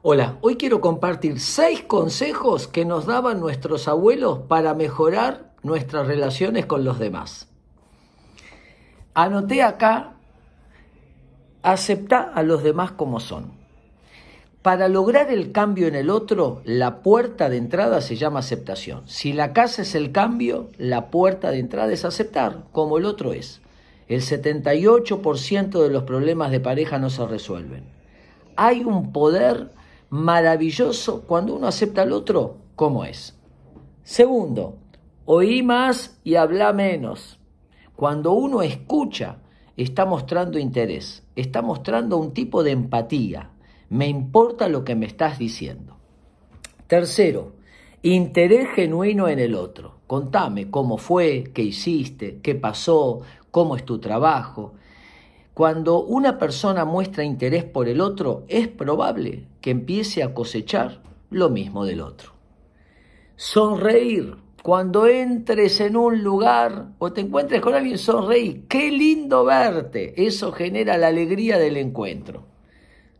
Hola, hoy quiero compartir seis consejos que nos daban nuestros abuelos para mejorar nuestras relaciones con los demás. Anoté acá, acepta a los demás como son. Para lograr el cambio en el otro, la puerta de entrada se llama aceptación. Si la casa es el cambio, la puerta de entrada es aceptar como el otro es. El 78% de los problemas de pareja no se resuelven. Hay un poder maravilloso cuando uno acepta al otro como es. Segundo, oí más y habla menos. Cuando uno escucha, está mostrando interés, está mostrando un tipo de empatía. Me importa lo que me estás diciendo. Tercero, interés genuino en el otro. Contame cómo fue, qué hiciste, qué pasó, cómo es tu trabajo. Cuando una persona muestra interés por el otro, es probable que empiece a cosechar lo mismo del otro. Sonreír. Cuando entres en un lugar o te encuentres con alguien, sonreír. Qué lindo verte. Eso genera la alegría del encuentro.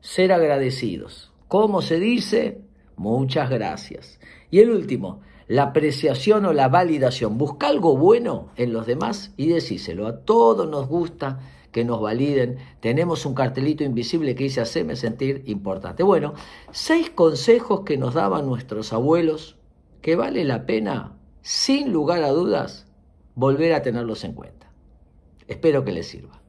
Ser agradecidos. ¿Cómo se dice? Muchas gracias. Y el último, la apreciación o la validación. Busca algo bueno en los demás y decíselo. A todos nos gusta que nos validen. Tenemos un cartelito invisible que dice haceme sentir importante. Bueno, seis consejos que nos daban nuestros abuelos que vale la pena, sin lugar a dudas, volver a tenerlos en cuenta. Espero que les sirva.